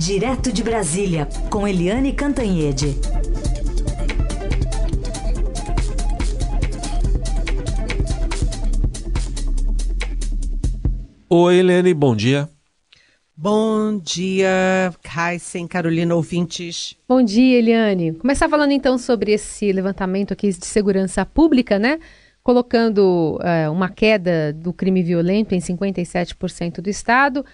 Direto de Brasília, com Eliane Cantanhede. Oi, Eliane, bom dia. Bom dia, Heisen, Carolina, ouvintes. Bom dia, Eliane. Começar falando então sobre esse levantamento aqui de segurança pública, né? Colocando uh, uma queda do crime violento em 57% do estado.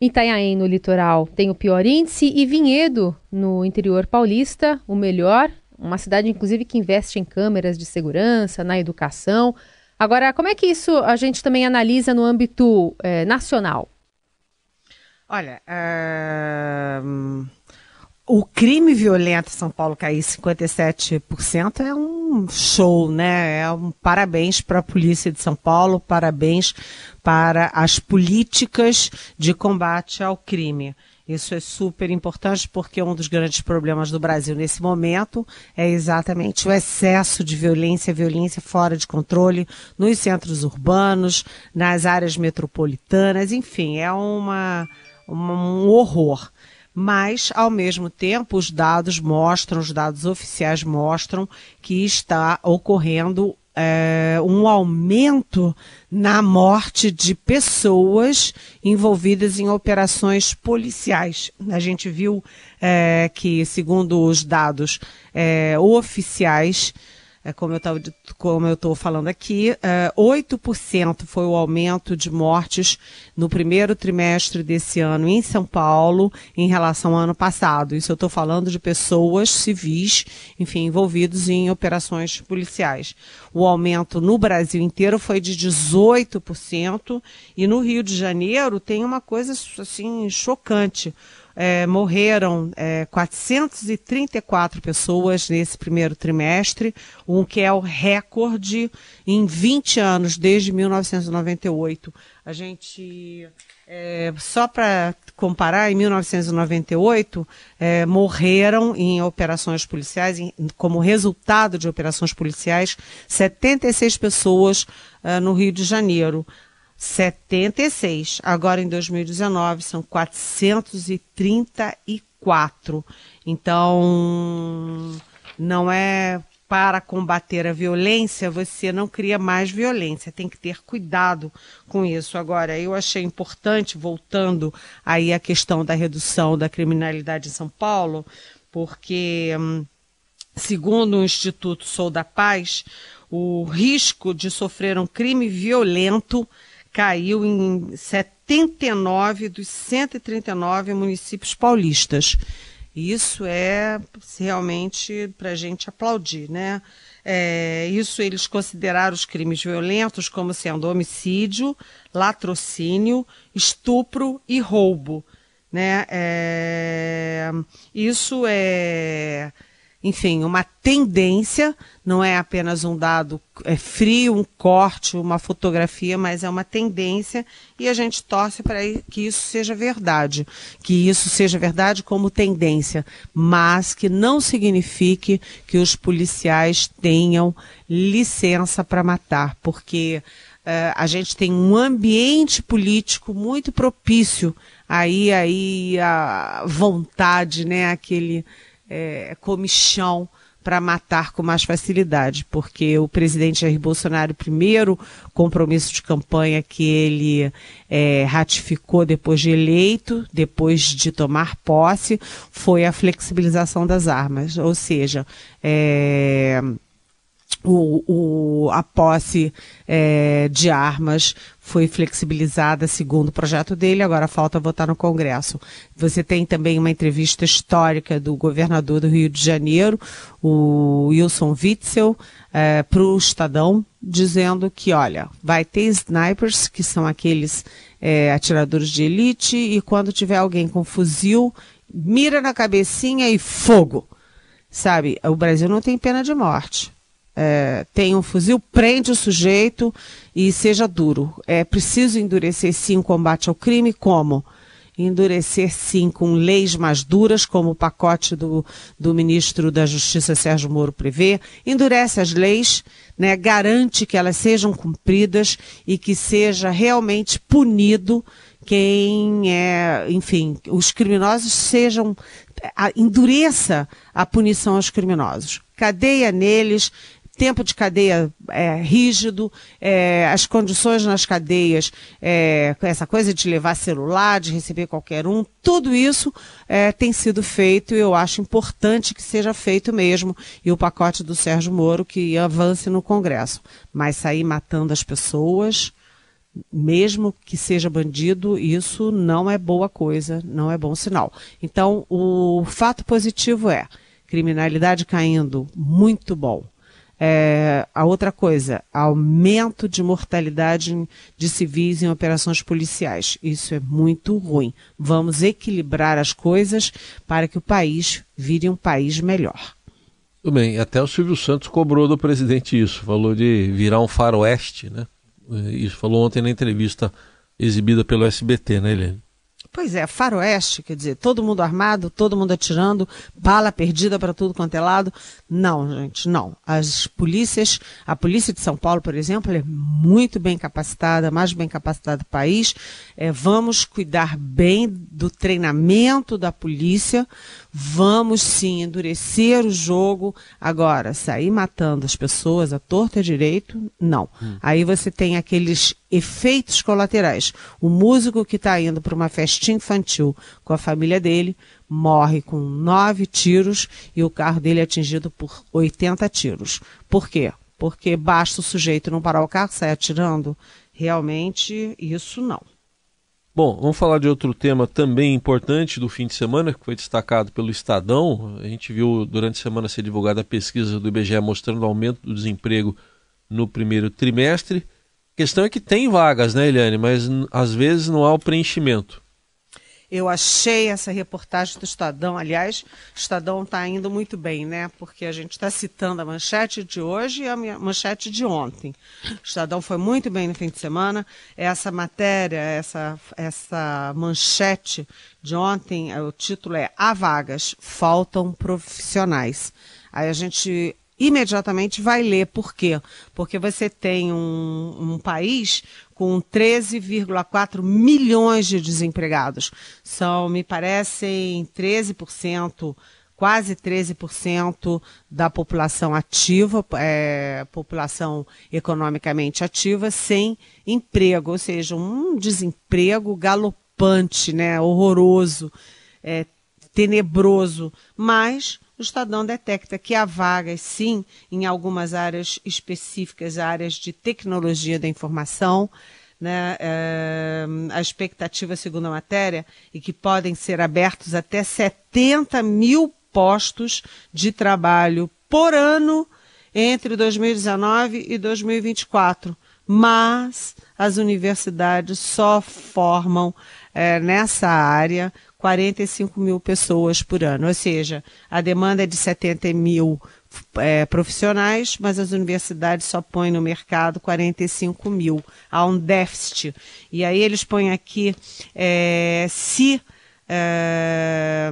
Itanhaém, no litoral, tem o pior índice e Vinhedo, no interior paulista, o melhor. Uma cidade, inclusive, que investe em câmeras de segurança, na educação. Agora, como é que isso a gente também analisa no âmbito eh, nacional? Olha, uh, o crime violento em São Paulo cair 57% é um show, né? É um parabéns para a polícia de São Paulo, parabéns para as políticas de combate ao crime. Isso é super importante porque um dos grandes problemas do Brasil nesse momento é exatamente o excesso de violência, violência fora de controle nos centros urbanos, nas áreas metropolitanas, enfim, é uma um horror. Mas, ao mesmo tempo, os dados mostram, os dados oficiais mostram que está ocorrendo é, um aumento na morte de pessoas envolvidas em operações policiais. A gente viu é, que, segundo os dados é, oficiais, é, como eu estou falando aqui, é, 8% foi o aumento de mortes no primeiro trimestre desse ano em São Paulo em relação ao ano passado. Isso eu estou falando de pessoas civis, enfim, envolvidos em operações policiais. O aumento no Brasil inteiro foi de 18% e no Rio de Janeiro tem uma coisa assim chocante é, morreram é, 434 pessoas nesse primeiro trimestre, um que é o recorde em 20 anos, desde 1998. A gente, é, só para comparar, em 1998, é, morreram em operações policiais, em, como resultado de operações policiais, 76 pessoas é, no Rio de Janeiro. 76. Agora em 2019 são 434. Então, não é para combater a violência, você não cria mais violência, tem que ter cuidado com isso. Agora, eu achei importante, voltando aí à questão da redução da criminalidade em São Paulo, porque, hum, segundo o Instituto Sou da Paz, o risco de sofrer um crime violento caiu em 79 dos 139 municípios paulistas. Isso é realmente para a gente aplaudir, né? É, isso eles consideraram os crimes violentos como sendo homicídio, latrocínio, estupro e roubo. Né? É, isso é enfim, uma tendência, não é apenas um dado é frio, um corte, uma fotografia, mas é uma tendência e a gente torce para que isso seja verdade, que isso seja verdade como tendência, mas que não signifique que os policiais tenham licença para matar, porque uh, a gente tem um ambiente político muito propício aí aí a vontade, né, aquele é, comichão para matar com mais facilidade, porque o presidente Jair Bolsonaro, primeiro compromisso de campanha que ele é, ratificou depois de eleito, depois de tomar posse, foi a flexibilização das armas, ou seja, é, o, o, a posse é, de armas foi flexibilizada segundo o projeto dele, agora falta votar no Congresso. Você tem também uma entrevista histórica do governador do Rio de Janeiro, o Wilson Witzel, é, para o Estadão, dizendo que, olha, vai ter snipers, que são aqueles é, atiradores de elite, e quando tiver alguém com fuzil, mira na cabecinha e fogo. Sabe, o Brasil não tem pena de morte é, tem um fuzil, prende o sujeito e seja duro. É preciso endurecer sim o combate ao crime, como? Endurecer sim com leis mais duras, como o pacote do, do ministro da Justiça Sérgio Moro prevê. Endurece as leis, né, garante que elas sejam cumpridas e que seja realmente punido quem é, enfim, os criminosos sejam, a, endureça a punição aos criminosos. Cadeia neles, tempo de cadeia é, rígido, é, as condições nas cadeias, é, essa coisa de levar celular, de receber qualquer um, tudo isso é, tem sido feito e eu acho importante que seja feito mesmo. E o pacote do Sérgio Moro que avance no Congresso. Mas sair matando as pessoas, mesmo que seja bandido, isso não é boa coisa, não é bom sinal. Então, o fato positivo é criminalidade caindo, muito bom. É, a outra coisa, aumento de mortalidade de civis em operações policiais. Isso é muito ruim. Vamos equilibrar as coisas para que o país vire um país melhor. Tudo bem, até o Silvio Santos cobrou do presidente isso, falou de virar um faroeste, né? Isso falou ontem na entrevista exibida pelo SBT, né, Helene? Pois é, faroeste, quer dizer, todo mundo armado, todo mundo atirando, bala perdida para tudo quanto é lado. Não, gente, não. As polícias, a polícia de São Paulo, por exemplo, é muito bem capacitada, mais bem capacitada do país. É, vamos cuidar bem do treinamento da polícia, vamos sim endurecer o jogo. Agora, sair matando as pessoas à torta e direito, não. Hum. Aí você tem aqueles efeitos colaterais. O músico que está indo para uma festinha infantil com a família dele morre com nove tiros e o carro dele é atingido por 80 tiros. Por quê? Porque basta o sujeito não parar o carro, sair atirando? Realmente, isso não. Bom, vamos falar de outro tema também importante do fim de semana, que foi destacado pelo Estadão. A gente viu durante a semana ser divulgada a pesquisa do IBGE mostrando o aumento do desemprego no primeiro trimestre. Questão é que tem vagas, né, Eliane? Mas às vezes não há o preenchimento. Eu achei essa reportagem do Estadão, aliás, o Estadão está indo muito bem, né? Porque a gente está citando a manchete de hoje e a manchete de ontem. O Estadão foi muito bem no fim de semana. Essa matéria, essa, essa manchete de ontem, o título é Há vagas, faltam profissionais. Aí a gente imediatamente vai ler. Por quê? Porque você tem um, um país com 13,4 milhões de desempregados. São, me parecem, 13%, quase 13% da população ativa, é, população economicamente ativa, sem emprego, ou seja, um desemprego galopante, né, horroroso, é, tenebroso, mas o Estadão detecta que há vagas, sim, em algumas áreas específicas, áreas de tecnologia da informação, né, é, a expectativa, segundo a matéria, e que podem ser abertos até 70 mil postos de trabalho por ano entre 2019 e 2024. Mas as universidades só formam é, nessa área 45 mil pessoas por ano. Ou seja, a demanda é de 70 mil é, profissionais, mas as universidades só põem no mercado 45 mil. Há um déficit. E aí eles põem aqui é, se, é,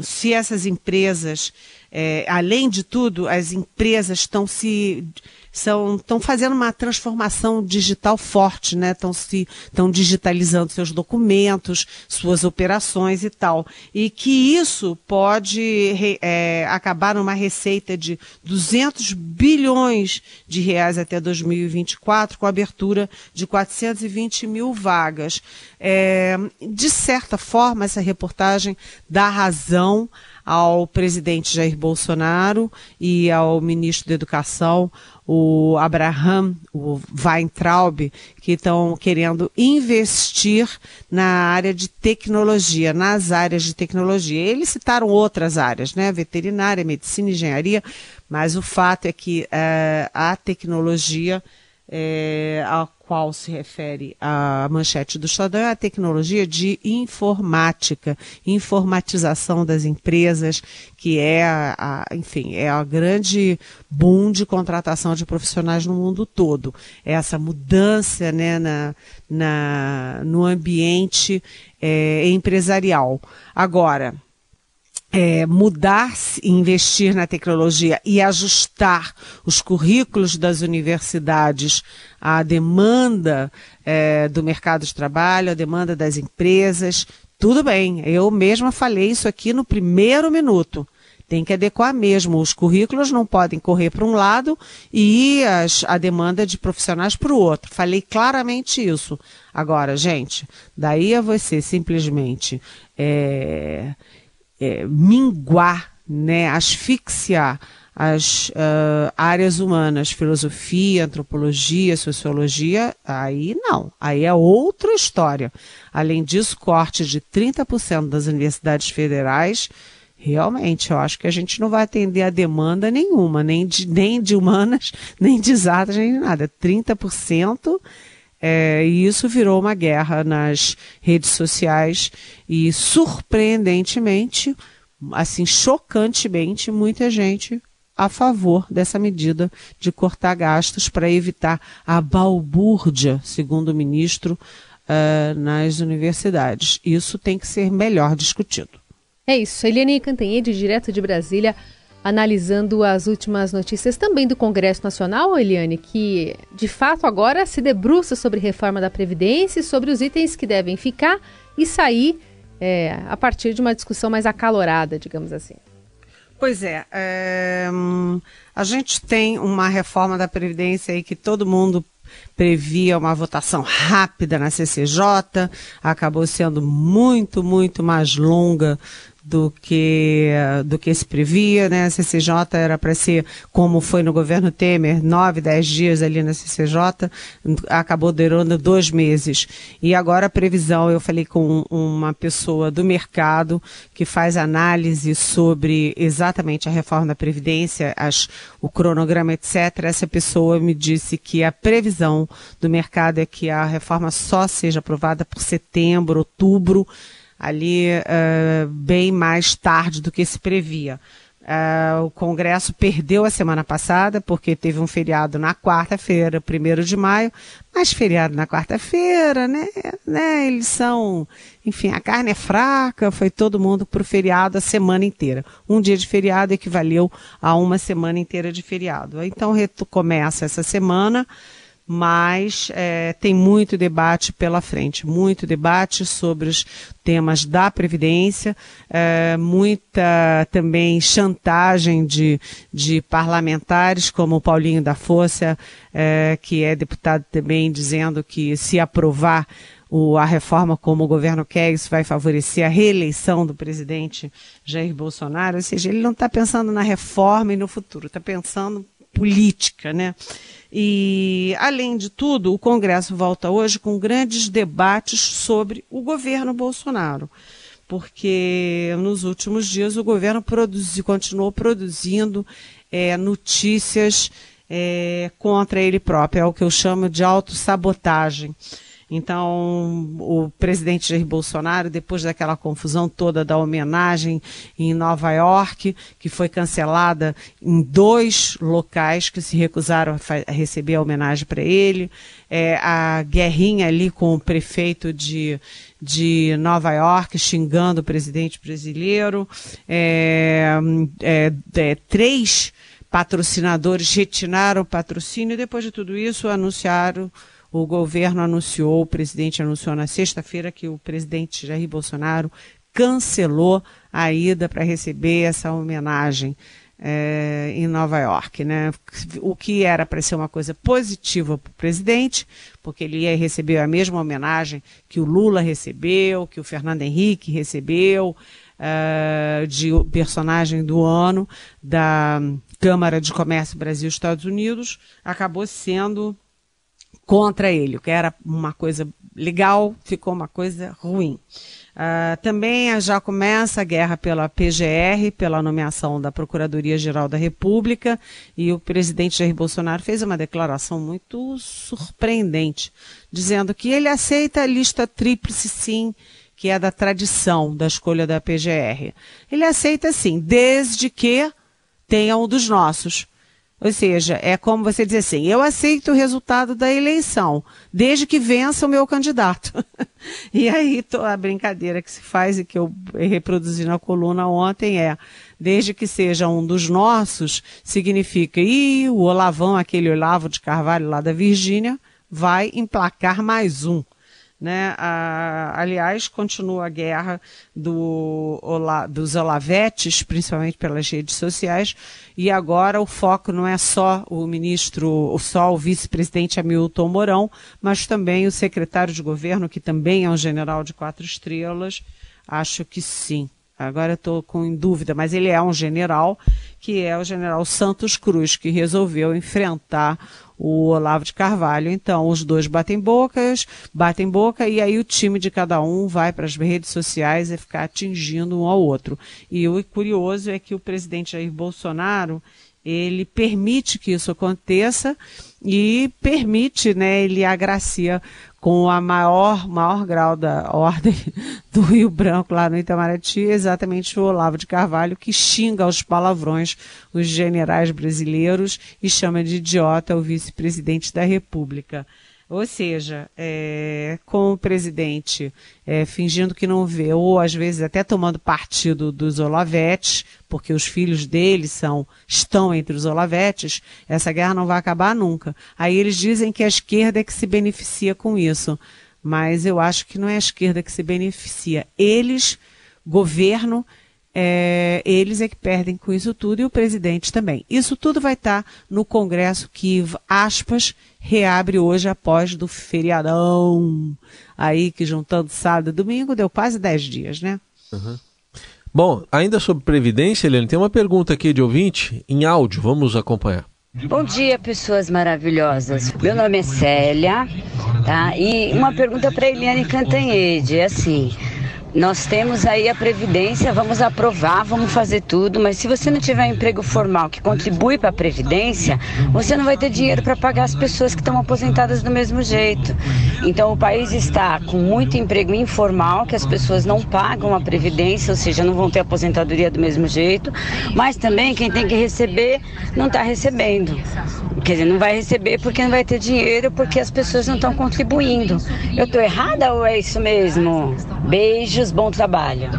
se essas empresas, é, além de tudo, as empresas estão se estão fazendo uma transformação digital forte, né? Estão se estão digitalizando seus documentos, suas operações e tal, e que isso pode é, acabar numa receita de 200 bilhões de reais até 2024, com abertura de 420 mil vagas. É, de certa forma, essa reportagem dá razão ao presidente Jair Bolsonaro e ao ministro da Educação, o Abraham, o Weintraub, que estão querendo investir na área de tecnologia, nas áreas de tecnologia. Eles citaram outras áreas, né? Veterinária, medicina, engenharia, mas o fato é que uh, a tecnologia é, a qual se refere a manchete do Estadão é a tecnologia de informática, informatização das empresas, que é, a, a, enfim, é a grande boom de contratação de profissionais no mundo todo. Essa mudança né, na, na, no ambiente é, empresarial. Agora, é, mudar, investir na tecnologia e ajustar os currículos das universidades à demanda é, do mercado de trabalho, à demanda das empresas, tudo bem. Eu mesma falei isso aqui no primeiro minuto. Tem que adequar mesmo. Os currículos não podem correr para um lado e as, a demanda de profissionais para o outro. Falei claramente isso. Agora, gente, daí a você simplesmente é, é, minguar, né, asfixiar as uh, áreas humanas, filosofia, antropologia, sociologia, aí não, aí é outra história. Além disso, corte de 30% das universidades federais, realmente, eu acho que a gente não vai atender a demanda nenhuma, nem de, nem de humanas, nem de exatas, nem de nada. 30%. É, e isso virou uma guerra nas redes sociais e, surpreendentemente, assim, chocantemente, muita gente a favor dessa medida de cortar gastos para evitar a balbúrdia, segundo o ministro, uh, nas universidades. Isso tem que ser melhor discutido. É isso. Eliane Cantanhede, direto de Brasília analisando as últimas notícias também do Congresso Nacional, Eliane, que de fato agora se debruça sobre reforma da Previdência e sobre os itens que devem ficar e sair é, a partir de uma discussão mais acalorada, digamos assim. Pois é, é, a gente tem uma reforma da Previdência aí que todo mundo previa uma votação rápida na CCJ, acabou sendo muito, muito mais longa do que do que se previa, né? A CCJ era para ser como foi no governo Temer, nove, dez dias ali na CCJ, acabou durando dois meses. E agora a previsão, eu falei com uma pessoa do mercado que faz análise sobre exatamente a reforma da Previdência, as, o cronograma, etc. Essa pessoa me disse que a previsão do mercado é que a reforma só seja aprovada por setembro, outubro ali uh, bem mais tarde do que se previa. Uh, o Congresso perdeu a semana passada, porque teve um feriado na quarta-feira, primeiro de maio, mas feriado na quarta-feira, né, né? Eles são, enfim, a carne é fraca, foi todo mundo para o feriado a semana inteira. Um dia de feriado equivaleu a uma semana inteira de feriado. Então começa essa semana mas é, tem muito debate pela frente, muito debate sobre os temas da Previdência, é, muita também chantagem de, de parlamentares, como o Paulinho da Força, é, que é deputado também, dizendo que se aprovar o, a reforma como o governo quer, isso vai favorecer a reeleição do presidente Jair Bolsonaro, ou seja, ele não está pensando na reforma e no futuro, está pensando política, né? E, além de tudo, o Congresso volta hoje com grandes debates sobre o governo Bolsonaro. Porque nos últimos dias o governo produzi, continuou produzindo é, notícias é, contra ele próprio, é o que eu chamo de autossabotagem. Então, o presidente Jair Bolsonaro, depois daquela confusão toda da homenagem em Nova York, que foi cancelada em dois locais que se recusaram a, receber a homenagem para ele, é, a guerrinha ali com o prefeito de, de Nova York xingando o presidente brasileiro, é, é, é três patrocinadores retiraram o patrocínio e depois de tudo isso anunciaram o governo anunciou, o presidente anunciou na sexta-feira que o presidente Jair Bolsonaro cancelou a ida para receber essa homenagem é, em Nova York, né? O que era para ser uma coisa positiva para o presidente, porque ele ia receber a mesma homenagem que o Lula recebeu, que o Fernando Henrique recebeu, uh, de personagem do ano da Câmara de Comércio Brasil-Estados Unidos, acabou sendo contra ele, o que era uma coisa legal, ficou uma coisa ruim. Uh, também já começa a guerra pela PGR, pela nomeação da Procuradoria-Geral da República, e o presidente Jair Bolsonaro fez uma declaração muito surpreendente, dizendo que ele aceita a lista tríplice sim, que é da tradição da escolha da PGR. Ele aceita sim, desde que tenha um dos nossos. Ou seja, é como você dizer assim: eu aceito o resultado da eleição, desde que vença o meu candidato. e aí a brincadeira que se faz e que eu reproduzi na coluna ontem é: desde que seja um dos nossos, significa, e o Olavão, aquele Olavo de Carvalho lá da Virgínia, vai emplacar mais um. Né? A, aliás, continua a guerra do, dos Olavetes, principalmente pelas redes sociais, e agora o foco não é só o ministro, só o vice-presidente Hamilton Mourão, mas também o secretário de governo, que também é um general de quatro estrelas. Acho que sim. Agora estou com em dúvida, mas ele é um general, que é o general Santos Cruz, que resolveu enfrentar o Olavo de Carvalho. Então, os dois batem bocas, batem boca, e aí o time de cada um vai para as redes sociais e ficar atingindo um ao outro. E o curioso é que o presidente Jair Bolsonaro, ele permite que isso aconteça e permite, né, ele agracia com a maior, maior grau da ordem do Rio Branco lá no Itamaraty, exatamente o Olavo de Carvalho, que xinga aos palavrões os generais brasileiros e chama de idiota o vice-presidente da República. Ou seja, é, com o presidente é, fingindo que não vê, ou às vezes até tomando partido dos Olavetes, porque os filhos dele são, estão entre os Olavetes, essa guerra não vai acabar nunca. Aí eles dizem que a esquerda é que se beneficia com isso. Mas eu acho que não é a esquerda que se beneficia. Eles, governo, é, eles é que perdem com isso tudo e o presidente também. Isso tudo vai estar tá no Congresso que, aspas, reabre hoje após do feriadão. Aí que juntando sábado e domingo deu quase 10 dias, né? Uhum. Bom, ainda sobre Previdência, Helene, tem uma pergunta aqui de ouvinte em áudio, vamos acompanhar. Bom dia, pessoas maravilhosas. Meu nome é Célia, tá? E uma pergunta para Eliane Cantanhede, é assim, nós temos aí a Previdência, vamos aprovar, vamos fazer tudo, mas se você não tiver emprego formal que contribui para a Previdência, você não vai ter dinheiro para pagar as pessoas que estão aposentadas do mesmo jeito. Então o país está com muito emprego informal, que as pessoas não pagam a Previdência, ou seja, não vão ter aposentadoria do mesmo jeito, mas também quem tem que receber não está recebendo. Quer dizer, não vai receber porque não vai ter dinheiro, porque as pessoas não estão contribuindo. Eu estou errada ou é isso mesmo? Beijos Beijos, bom trabalho.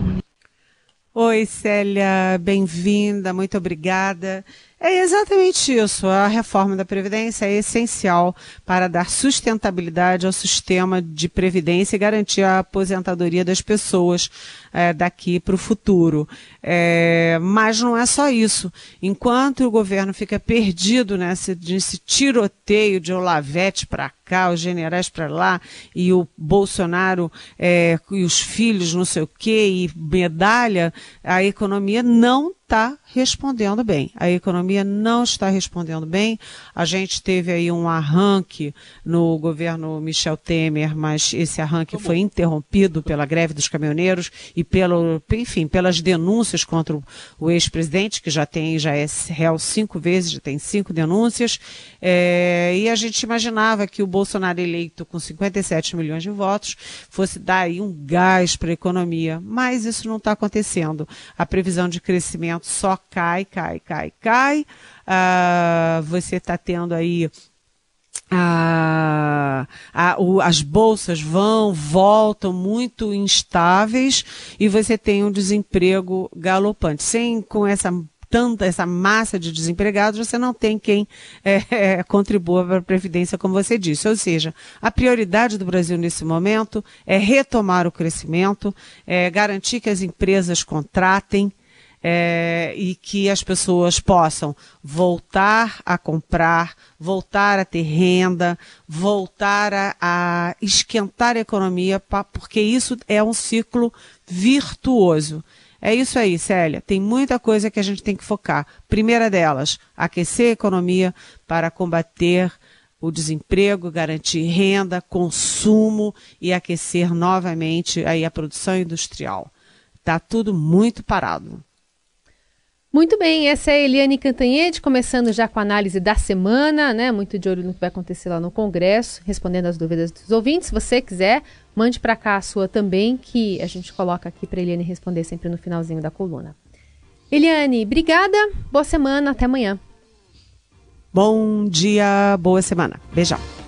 Oi, Célia, bem-vinda, muito obrigada. É exatamente isso. A reforma da Previdência é essencial para dar sustentabilidade ao sistema de previdência e garantir a aposentadoria das pessoas é, daqui para o futuro. É, mas não é só isso. Enquanto o governo fica perdido nesse, nesse tiroteio de Olavete para cá, os generais para lá, e o Bolsonaro é, e os filhos não sei o quê, e medalha, a economia não está respondendo bem. A economia não está respondendo bem. A gente teve aí um arranque no governo Michel Temer, mas esse arranque foi interrompido pela greve dos caminhoneiros e pelo, enfim, pelas denúncias contra o ex-presidente, que já tem, já é réu cinco vezes, já tem cinco denúncias. É, e a gente imaginava que o Bolsonaro eleito com 57 milhões de votos fosse dar aí um gás para a economia, mas isso não está acontecendo. A previsão de crescimento só cai, cai, cai, cai. Uh, você está tendo aí a, a, o, as bolsas vão, voltam muito instáveis e você tem um desemprego galopante. Sem com essa tanta essa massa de desempregados, você não tem quem é, é, contribua para a Previdência, como você disse. Ou seja, a prioridade do Brasil nesse momento é retomar o crescimento, é garantir que as empresas contratem, é, e que as pessoas possam voltar a comprar, voltar a ter renda, voltar a, a esquentar a economia, pra, porque isso é um ciclo virtuoso. É isso aí, Célia. Tem muita coisa que a gente tem que focar. Primeira delas, aquecer a economia para combater o desemprego, garantir renda, consumo e aquecer novamente aí a produção industrial. Está tudo muito parado. Muito bem, essa é a Eliane Cantanhede, começando já com a análise da semana, né? Muito de olho no que vai acontecer lá no Congresso, respondendo as dúvidas dos ouvintes. Se você quiser, mande para cá a sua também, que a gente coloca aqui para Eliane responder sempre no finalzinho da coluna. Eliane, obrigada, boa semana, até amanhã. Bom dia, boa semana. Beijão.